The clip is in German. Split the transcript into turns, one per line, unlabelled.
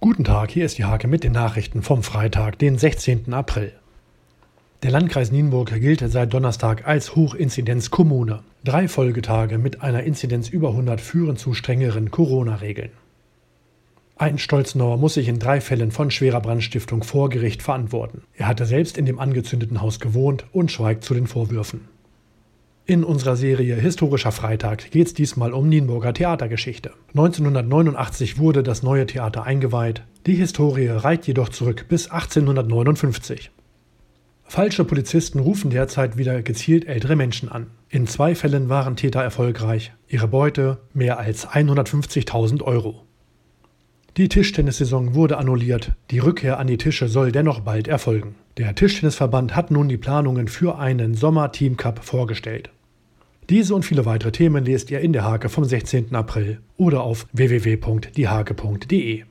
Guten Tag, hier ist die Hake mit den Nachrichten vom Freitag, den 16. April. Der Landkreis Nienburg gilt seit Donnerstag als Hochinzidenzkommune. Drei Folgetage mit einer Inzidenz über 100 führen zu strengeren Corona-Regeln. Ein Stolznauer muss sich in drei Fällen von schwerer Brandstiftung vor Gericht verantworten. Er hatte selbst in dem angezündeten Haus gewohnt und schweigt zu den Vorwürfen. In unserer Serie Historischer Freitag geht es diesmal um Nienburger Theatergeschichte. 1989 wurde das neue Theater eingeweiht. Die Historie reicht jedoch zurück bis 1859. Falsche Polizisten rufen derzeit wieder gezielt ältere Menschen an. In zwei Fällen waren Täter erfolgreich. Ihre Beute mehr als 150.000 Euro. Die Tischtennissaison wurde annulliert. Die Rückkehr an die Tische soll dennoch bald erfolgen. Der Tischtennisverband hat nun die Planungen für einen Sommer-Team-Cup vorgestellt. Diese und viele weitere Themen lest ihr in der Hake vom 16. April oder auf www.diehake.de.